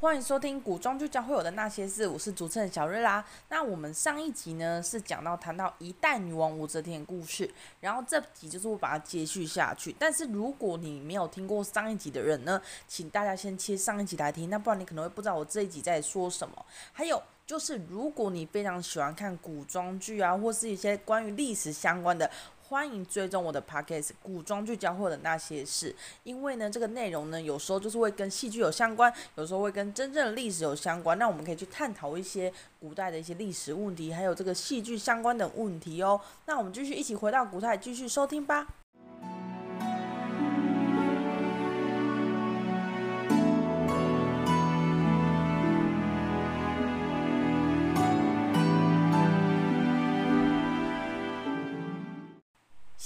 欢迎收听古装剧教会我的那些事，我是主持人小瑞啦。那我们上一集呢是讲到谈到一代女王武则天的故事，然后这集就是会把它接续下去。但是如果你没有听过上一集的人呢，请大家先切上一集来听，那不然你可能会不知道我这一集在说什么。还有就是，如果你非常喜欢看古装剧啊，或是一些关于历史相关的。欢迎追踪我的 podcast《古装剧教会的那些事》，因为呢，这个内容呢，有时候就是会跟戏剧有相关，有时候会跟真正的历史有相关。那我们可以去探讨一些古代的一些历史问题，还有这个戏剧相关的问题哦。那我们继续一起回到古代，继续收听吧。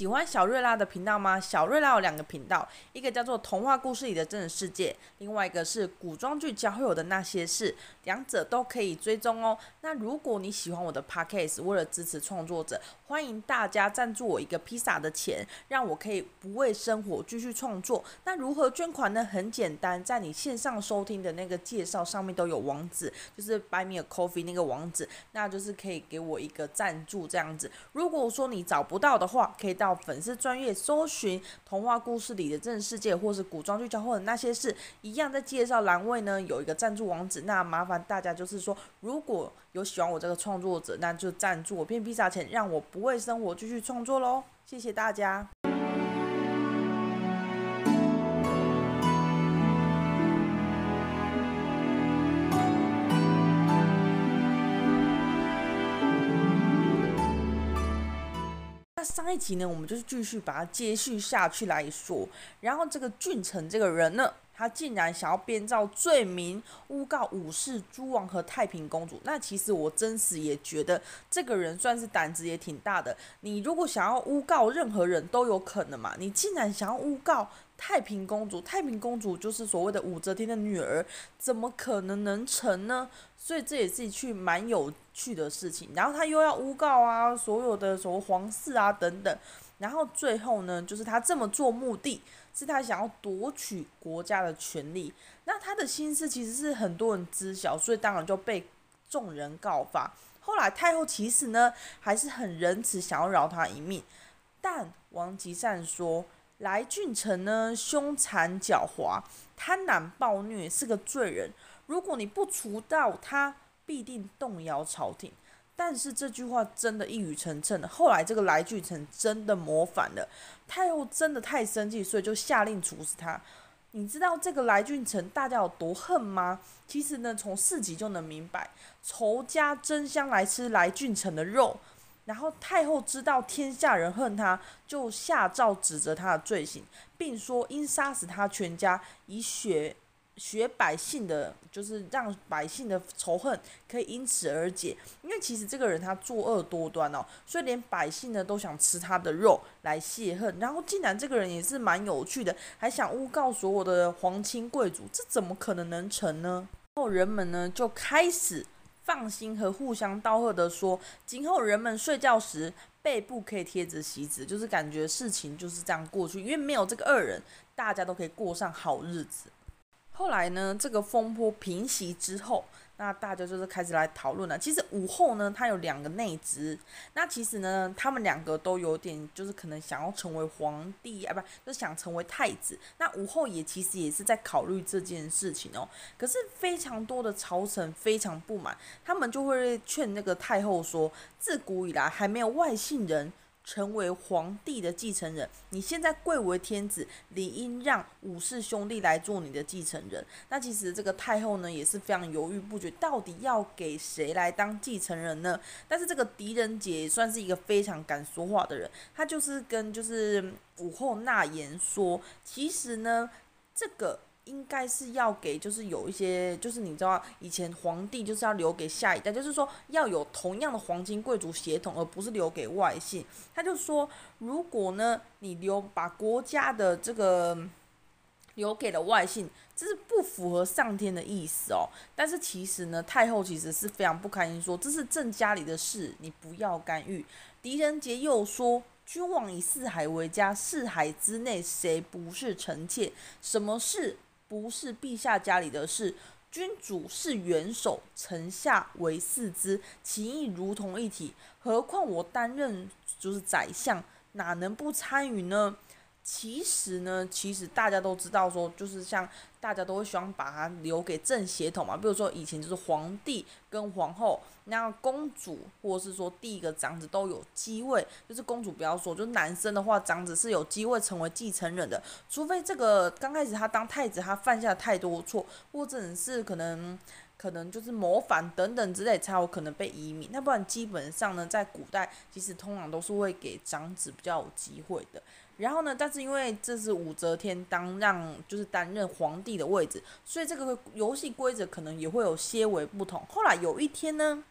喜欢小瑞拉的频道吗？小瑞拉有两个频道，一个叫做童话故事里的真实世界，另外一个是古装剧交会有的那些事，两者都可以追踪哦。那如果你喜欢我的 podcast，为了支持创作者，欢迎大家赞助我一个披萨的钱，让我可以不为生活继续创作。那如何捐款呢？很简单，在你线上收听的那个介绍上面都有网址，就是 Buy Me a Coffee 那个网址，那就是可以给我一个赞助这样子。如果说你找不到的话，可以到。粉丝专业搜寻童话故事里的真实世界，或是古装剧交换的那些事，一样在介绍栏位呢有一个赞助网址。那麻烦大家就是说，如果有喜欢我这个创作者，那就赞助我片披萨钱，让我不为生活继续创作喽。谢谢大家。那集呢，我们就是继续把它接续下去来说。然后这个俊成这个人呢，他竟然想要编造罪名，诬告武士诸王和太平公主。那其实我真实也觉得这个人算是胆子也挺大的。你如果想要诬告任何人都有可能嘛，你竟然想要诬告太平公主？太平公主就是所谓的武则天的女儿，怎么可能能成呢？所以这也是一去蛮有趣的事情。然后他又要诬告啊，所有的什么皇室啊等等。然后最后呢，就是他这么做目的是他想要夺取国家的权力。那他的心思其实是很多人知晓，所以当然就被众人告发。后来太后其实呢还是很仁慈，想要饶他一命。但王吉善说，来俊臣呢凶残狡猾、贪婪暴虐，是个罪人。如果你不除掉他，必定动摇朝廷。但是这句话真的一语成谶。后来这个来俊臣真的谋反了，太后真的太生气，所以就下令处死他。你知道这个来俊臣大家有多恨吗？其实呢，从四集就能明白，仇家争相来吃来俊臣的肉。然后太后知道天下人恨他，就下诏指责他的罪行，并说应杀死他全家，以血血百姓的，就是让百姓的仇恨可以因此而解。因为其实这个人他作恶多端哦，所以连百姓呢都想吃他的肉来泄恨。然后竟然这个人也是蛮有趣的，还想诬告所有的皇亲贵族，这怎么可能能成呢？然后人们呢就开始放心和互相道贺的说，今后人们睡觉时背部可以贴着席子，就是感觉事情就是这样过去，因为没有这个恶人，大家都可以过上好日子。后来呢，这个风波平息之后，那大家就是开始来讨论了。其实武后呢，她有两个内侄，那其实呢，他们两个都有点就是可能想要成为皇帝啊，不，就是想成为太子。那武后也其实也是在考虑这件事情哦。可是非常多的朝臣非常不满，他们就会劝那个太后说，自古以来还没有外姓人。成为皇帝的继承人，你现在贵为天子，理应让武氏兄弟来做你的继承人。那其实这个太后呢，也是非常犹豫不决，到底要给谁来当继承人呢？但是这个狄仁杰也算是一个非常敢说话的人，他就是跟就是武后纳言说，其实呢，这个。应该是要给，就是有一些，就是你知道，以前皇帝就是要留给下一代，就是说要有同样的皇亲贵族血统，而不是留给外姓。他就说，如果呢，你留把国家的这个留给了外姓，这是不符合上天的意思哦。但是其实呢，太后其实是非常不开心，说这是朕家里的事，你不要干预。狄仁杰又说，君王以四海为家，四海之内谁不是臣妾？什么事？不是陛下家里的事，君主是元首，臣下为四肢，其意如同一体。何况我担任就是宰相，哪能不参与呢？其实呢，其实大家都知道说，就是像大家都会希望把它留给正血统嘛。比如说以前就是皇帝跟皇后，那公主或者是说第一个长子都有机会，就是公主不要说，就是男生的话，长子是有机会成为继承人的，除非这个刚开始他当太子，他犯下太多错，或者是可能可能就是谋反等等之类，才有可能被移民。那不然基本上呢，在古代其实通常都是会给长子比较有机会的。然后呢，但是因为这是武则天当让就是担任皇帝的位置，所以这个游戏规则可能也会有些微不同。后来有一天呢，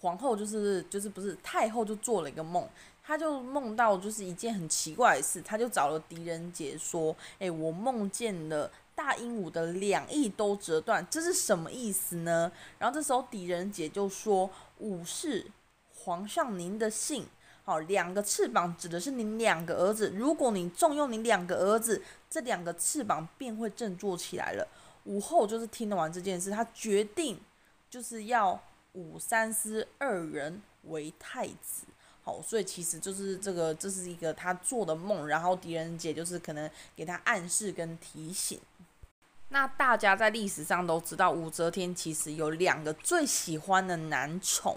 皇后就是就是不是太后就做了一个梦，她就梦到就是一件很奇怪的事，她就找了狄仁杰说：“诶，我梦见了大鹦鹉的两翼都折断，这是什么意思呢？”然后这时候狄仁杰就说：“鹉是皇上您的姓。”好，两个翅膀指的是你两个儿子。如果你重用你两个儿子，这两个翅膀便会振作起来了。武后就是听了完这件事，她决定就是要武三思二人为太子。好，所以其实就是这个，这是一个他做的梦，然后狄仁杰就是可能给他暗示跟提醒。那大家在历史上都知道，武则天其实有两个最喜欢的男宠。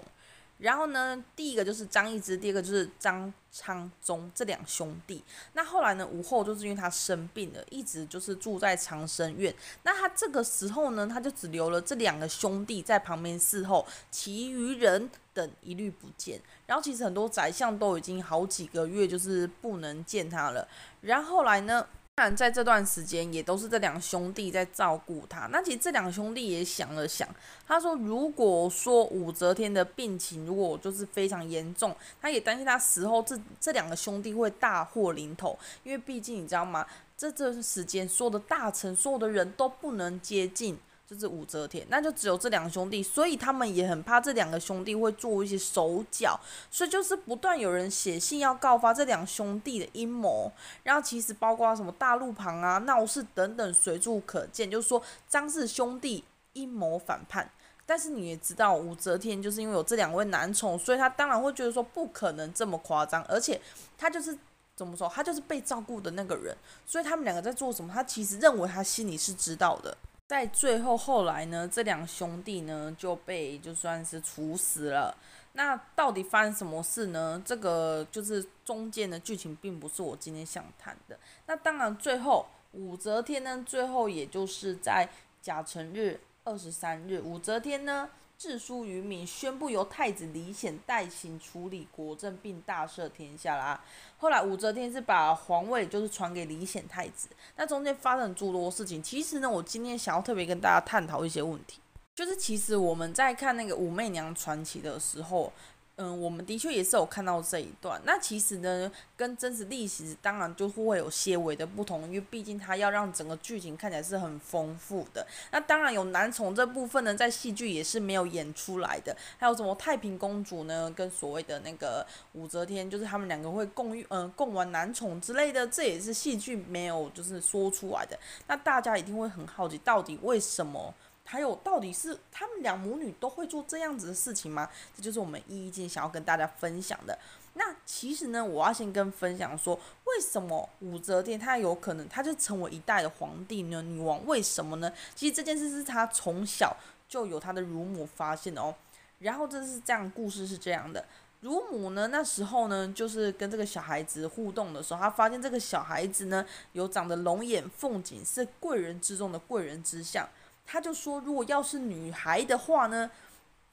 然后呢，第一个就是张易之，第二个就是张昌宗这两兄弟。那后来呢，武后就是因为他生病了，一直就是住在长生院。那他这个时候呢，他就只留了这两个兄弟在旁边伺候，其余人等一律不见。然后其实很多宰相都已经好几个月就是不能见他了。然后后来呢，当然，在这段时间也都是这两兄弟在照顾他。那其实这两兄弟也想了想，他说：“如果说武则天的病情如果就是非常严重，他也担心他死后这这两个兄弟会大祸临头，因为毕竟你知道吗？这这时间所有的大臣、所有的人都不能接近。”就是武则天，那就只有这两兄弟，所以他们也很怕这两个兄弟会做一些手脚，所以就是不断有人写信要告发这两兄弟的阴谋，然后其实包括什么大路旁啊、闹事等等随处可见，就是说张氏兄弟阴谋反叛。但是你也知道，武则天就是因为有这两位男宠，所以他当然会觉得说不可能这么夸张，而且他就是怎么说，他就是被照顾的那个人，所以他们两个在做什么，他其实认为他心里是知道的。在最后后来呢，这两兄弟呢就被就算是处死了。那到底发生什么事呢？这个就是中间的剧情，并不是我今天想谈的。那当然，最后武则天呢，最后也就是在甲辰日二十三日，武则天呢。致书于民，宣布由太子李显代行处理国政，并大赦天下啦。后来武则天是把皇位就是传给李显太子，那中间发生诸多事情。其实呢，我今天想要特别跟大家探讨一些问题，就是其实我们在看那个武媚娘传奇的时候。嗯，我们的确也是有看到这一段。那其实呢，跟真实历史当然就会有些微的不同，因为毕竟它要让整个剧情看起来是很丰富的。那当然有男宠这部分呢，在戏剧也是没有演出来的。还有什么太平公主呢，跟所谓的那个武则天，就是他们两个会共嗯、共玩男宠之类的，这也是戏剧没有就是说出来的。那大家一定会很好奇，到底为什么？还有，到底是他们两母女都会做这样子的事情吗？这就是我们一一今天想要跟大家分享的。那其实呢，我要先跟分享说，为什么武则天她有可能，她就成为一代的皇帝呢？女王为什么呢？其实这件事是她从小就有她的乳母发现的哦。然后这是这样，故事是这样的：乳母呢，那时候呢，就是跟这个小孩子互动的时候，她发现这个小孩子呢，有长得龙眼凤颈，是贵人之中的贵人之相。他就说，如果要是女孩的话呢，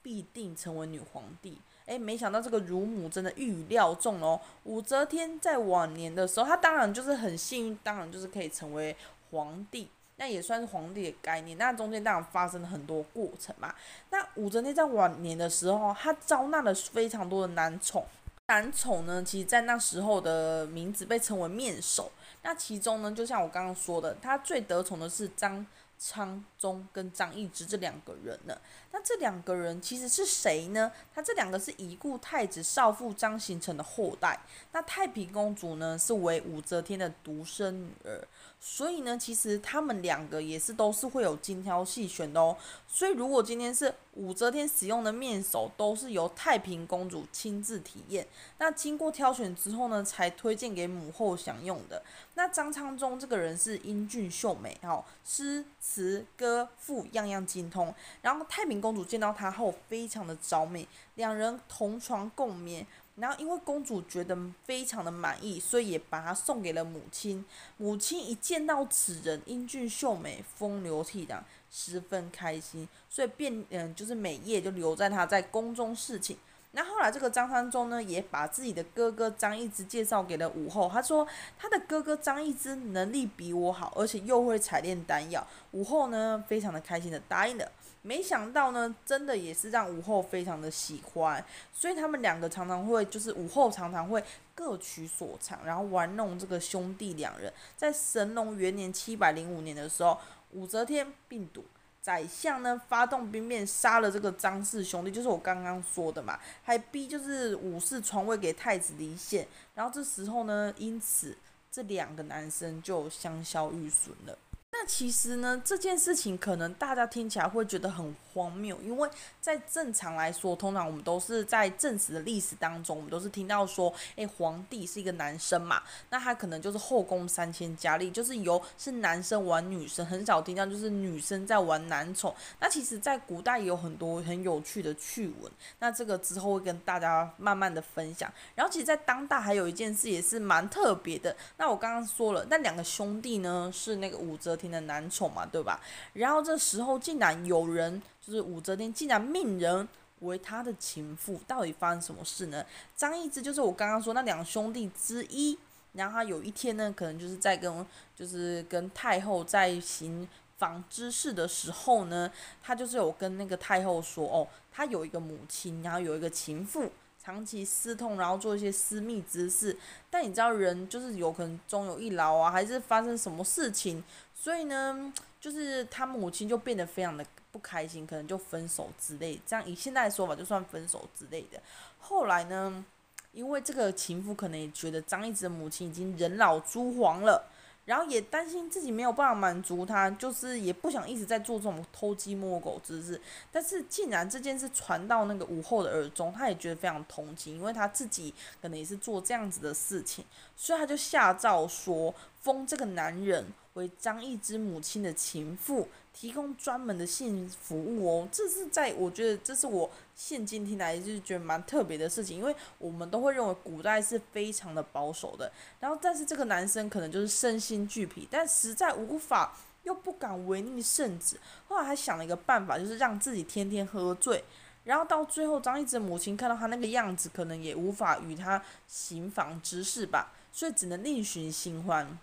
必定成为女皇帝。诶，没想到这个乳母真的预料中哦。武则天在晚年的时候，她当然就是很幸运，当然就是可以成为皇帝，那也算是皇帝的概念。那中间当然发生了很多过程嘛。那武则天在晚年的时候，她招纳了非常多的男宠。男宠呢，其实在那时候的名字被称为面首。那其中呢，就像我刚刚说的，他最得宠的是张。昌宗跟张易之这两个人呢。那这两个人其实是谁呢？他这两个是已故太子少傅张行成的后代。那太平公主呢，是为武则天的独生女儿。所以呢，其实他们两个也是都是会有精挑细选的哦。所以如果今天是武则天使用的面首，都是由太平公主亲自体验，那经过挑选之后呢，才推荐给母后享用的。那张昌宗这个人是英俊秀美，哦，诗词歌赋样样精通。然后太平公主见到他后，非常的着迷，两人同床共眠。然后因为公主觉得非常的满意，所以也把他送给了母亲。母亲一见到此人英俊秀美、风流倜傥，十分开心，所以便嗯就是每夜就留在他在宫中侍寝。那后来这个张昌宗呢，也把自己的哥哥张一之介绍给了武后。他说他的哥哥张一之能力比我好，而且又会采炼丹药。武后呢，非常的开心的答应了。没想到呢，真的也是让武后非常的喜欢。所以他们两个常常会，就是武后常常会各取所长，然后玩弄这个兄弟两人。在神龙元年七百零五年的时候，武则天病笃。宰相呢，发动兵变，杀了这个张氏兄弟，就是我刚刚说的嘛，还逼就是武士传位给太子李显，然后这时候呢，因此这两个男生就香消玉损了。其实呢，这件事情可能大家听起来会觉得很荒谬，因为在正常来说，通常我们都是在正史的历史当中，我们都是听到说，诶，皇帝是一个男生嘛，那他可能就是后宫三千佳丽，就是由是男生玩女生，很少听到就是女生在玩男宠。那其实，在古代也有很多很有趣的趣闻，那这个之后会跟大家慢慢的分享。然后，其实，在当代还有一件事也是蛮特别的。那我刚刚说了，那两个兄弟呢，是那个武则天男宠嘛，对吧？然后这时候竟然有人。就是武则天竟然命人为他的情妇，到底发生什么事呢？张易之就是我刚刚说那两兄弟之一，然后他有一天呢，可能就是在跟就是跟太后在行房之事的时候呢，他就是有跟那个太后说，哦，他有一个母亲，然后有一个情妇，长期私通，然后做一些私密之事。但你知道人就是有可能终有一老啊，还是发生什么事情，所以呢，就是他母亲就变得非常的。不开心，可能就分手之类，这样以现在的说法就算分手之类的。后来呢，因为这个情妇可能也觉得张易之的母亲已经人老珠黄了，然后也担心自己没有办法满足他，就是也不想一直在做这种偷鸡摸狗之事。但是既然这件事传到那个武后的耳中，她也觉得非常同情，因为她自己可能也是做这样子的事情，所以她就下诏说封这个男人为张易之母亲的情妇。提供专门的性服务哦，这是在我觉得这是我现今听来就是觉得蛮特别的事情，因为我们都会认为古代是非常的保守的，然后但是这个男生可能就是身心俱疲，但实在无法又不敢违逆圣旨，后来还想了一个办法，就是让自己天天喝醉，然后到最后张易之母亲看到他那个样子，可能也无法与他行房之事吧，所以只能另寻新欢。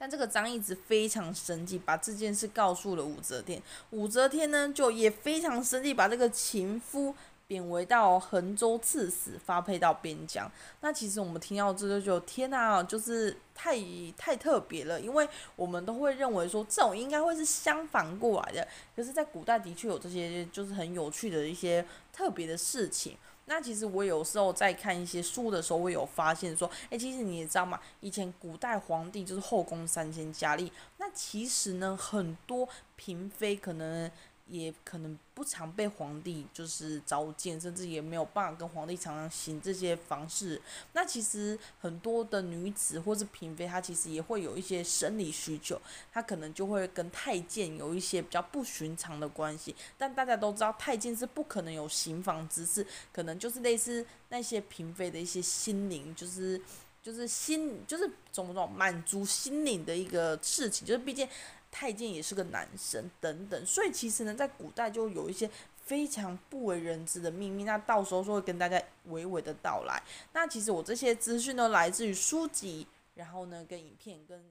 但这个张一直非常生气，把这件事告诉了武则天。武则天呢，就也非常生气，把这个情夫贬为到衡州刺史，发配到边疆。那其实我们听到这就就天哪，就是太太特别了，因为我们都会认为说这种应该会是相反过来的。可是，在古代的确有这些就是很有趣的一些特别的事情。那其实我有时候在看一些书的时候，我有发现说，诶，其实你也知道吗？以前古代皇帝就是后宫三千佳丽，那其实呢，很多嫔妃可能。也可能不常被皇帝就是召见，甚至也没有办法跟皇帝常常行这些房事。那其实很多的女子或是嫔妃，她其实也会有一些生理需求，她可能就会跟太监有一些比较不寻常的关系。但大家都知道，太监是不可能有行房之事，可能就是类似那些嫔妃的一些心灵，就是就是心就是种种满足心灵的一个事情，就是毕竟。太监也是个男生，等等，所以其实呢，在古代就有一些非常不为人知的秘密，那到时候就会跟大家娓娓的道来。那其实我这些资讯都来自于书籍，然后呢，跟影片，跟一些。